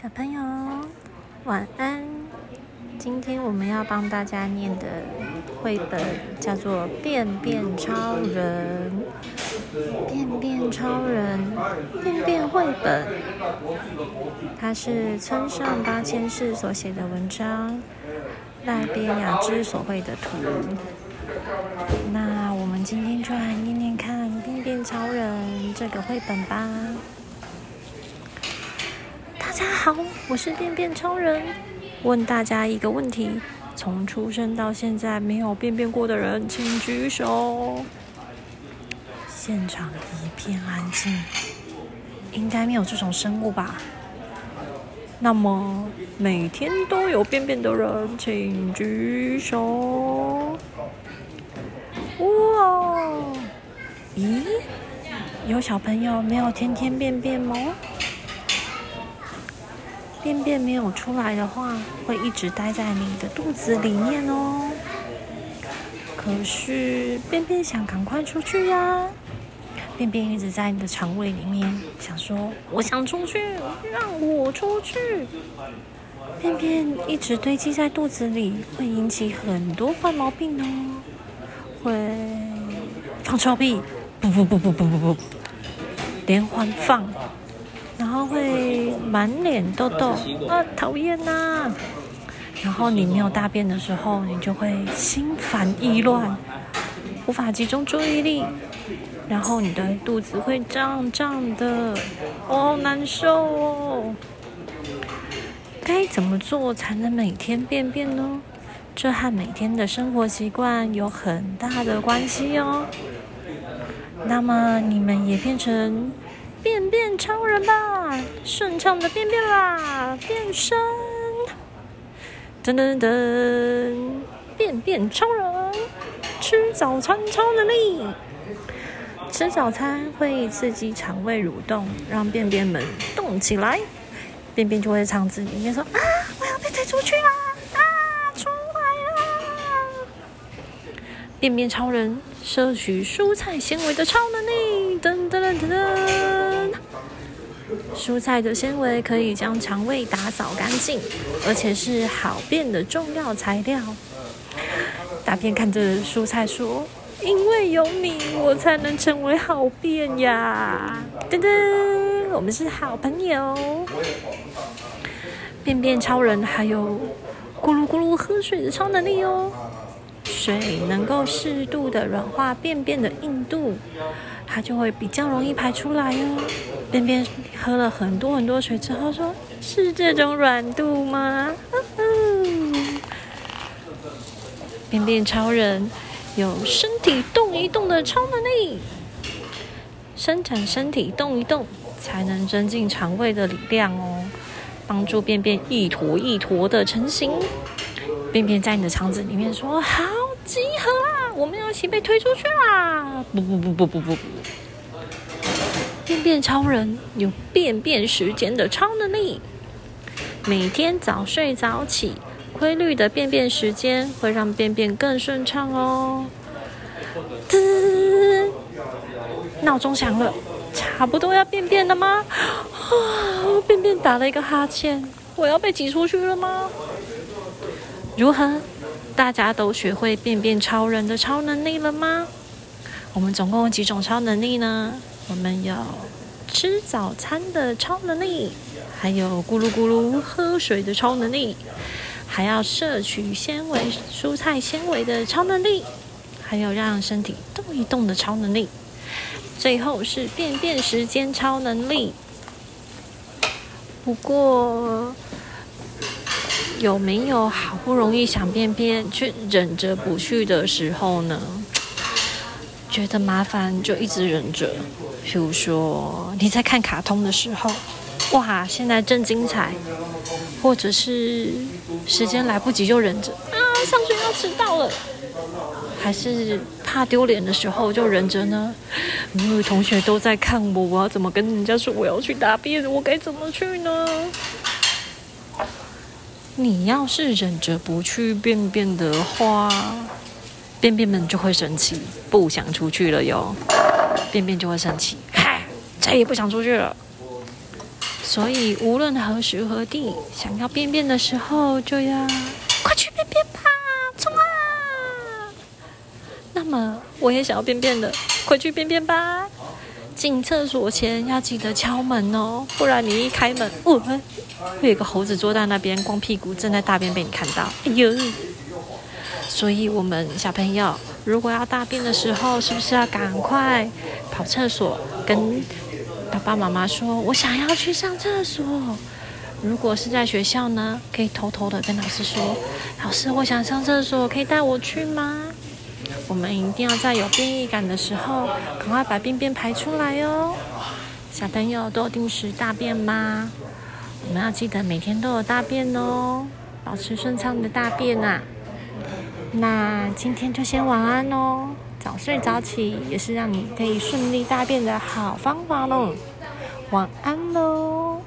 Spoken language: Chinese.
小朋友，晚安。今天我们要帮大家念的绘本叫做《便便超人》。便便超人，便便绘本，它是村上八千世所写的文章，赖边雅之所绘的图。那我们今天就来念念看《便便超人》这个绘本吧。大家好，我是便便超人。问大家一个问题：从出生到现在没有便便过的人，请举手。现场一片安静，应该没有这种生物吧？那么每天都有便便的人，请举手。哇！咦，有小朋友没有天天便便吗？便便没有出来的话，会一直待在你的肚子里面哦。可是便便想赶快出去呀，便便一直在你的肠胃里面，想说我想出去，让我出去。便便一直堆积在肚子里，会引起很多坏毛病哦，会放臭屁，不不不不不不不，连环放。会满脸痘痘，啊，讨厌呐！然后你没有大便的时候，你就会心烦意乱，无法集中注意力，然后你的肚子会胀胀的，好难受哦。该怎么做才能每天便便呢？这和每天的生活习惯有很大的关系哦。那么你们也变成。便便超人吧，顺畅的便便啦，变身！噔噔噔，便便超人，吃早餐超能力。吃早餐会刺激肠胃蠕动，让便便们动起来，便便就会肠子里面说：“啊，我要被推出去啦！啊，出来啦！”便便超人摄取蔬菜纤维的超能力，噔噔噔噔噔。蔬菜的纤维可以将肠胃打扫干净，而且是好便的重要材料。大便看着蔬菜说：“因为有你，我才能成为好便呀！”噔噔，我们是好朋友。便便超人还有咕噜咕噜喝水的超能力哦。水能够适度的软化便便的硬度，它就会比较容易排出来哦。便便喝了很多很多水之后，说是这种软度吗？便便超人有身体动一动的超能力，伸展身体动一动，才能增进肠胃的力量哦，帮助便便一坨一坨的成型。便便在你的肠子里面说：“好，集合啊，我们要一起被推出去啦！”不不不不不不不。便便超人有便便时间的超能力，每天早睡早起，规律的便便时间会让便便更顺畅哦。滋，闹钟响了，差不多要便便了吗？啊，便便打了一个哈欠，我要被挤出去了吗？如何？大家都学会便便超人的超能力了吗？我们总共有几种超能力呢？我们有吃早餐的超能力，还有咕噜咕噜喝水的超能力，还要摄取纤维蔬菜纤维的超能力，还有让身体动一动的超能力，最后是便便时间超能力。不过，有没有好不容易想便便却忍着不去的时候呢？觉得麻烦就一直忍着。譬如说，你在看卡通的时候，哇，现在正精彩；或者是时间来不及就忍着啊，上学要迟到了；还是怕丢脸的时候就忍着呢？因为同学都在看我，我要怎么跟人家说我要去大便？我该怎么去呢？你要是忍着不去便便的话，便便们就会生气，不想出去了哟。便便就会生气，嗨，再也不想出去了。所以无论何时何地，想要便便的时候，就要快去便便吧，冲啊！那么我也想要便便的，快去便便吧。进厕所前要记得敲门哦，不然你一开门，哦，会有一个猴子坐在那边，光屁股正在大便被你看到，哎呦！所以我们小朋友如果要大便的时候，是不是要赶快跑厕所，跟爸爸妈妈说：“我想要去上厕所。”如果是在学校呢，可以偷偷的跟老师说：“老师，我想上厕所，可以带我去吗？”我们一定要在有便意感的时候，赶快把便便排出来哦。小朋友都有定时大便吗？我们要记得每天都有大便哦，保持顺畅的大便啊。那今天就先晚安哦，早睡早起也是让你可以顺利大便的好方法喽。晚安喽。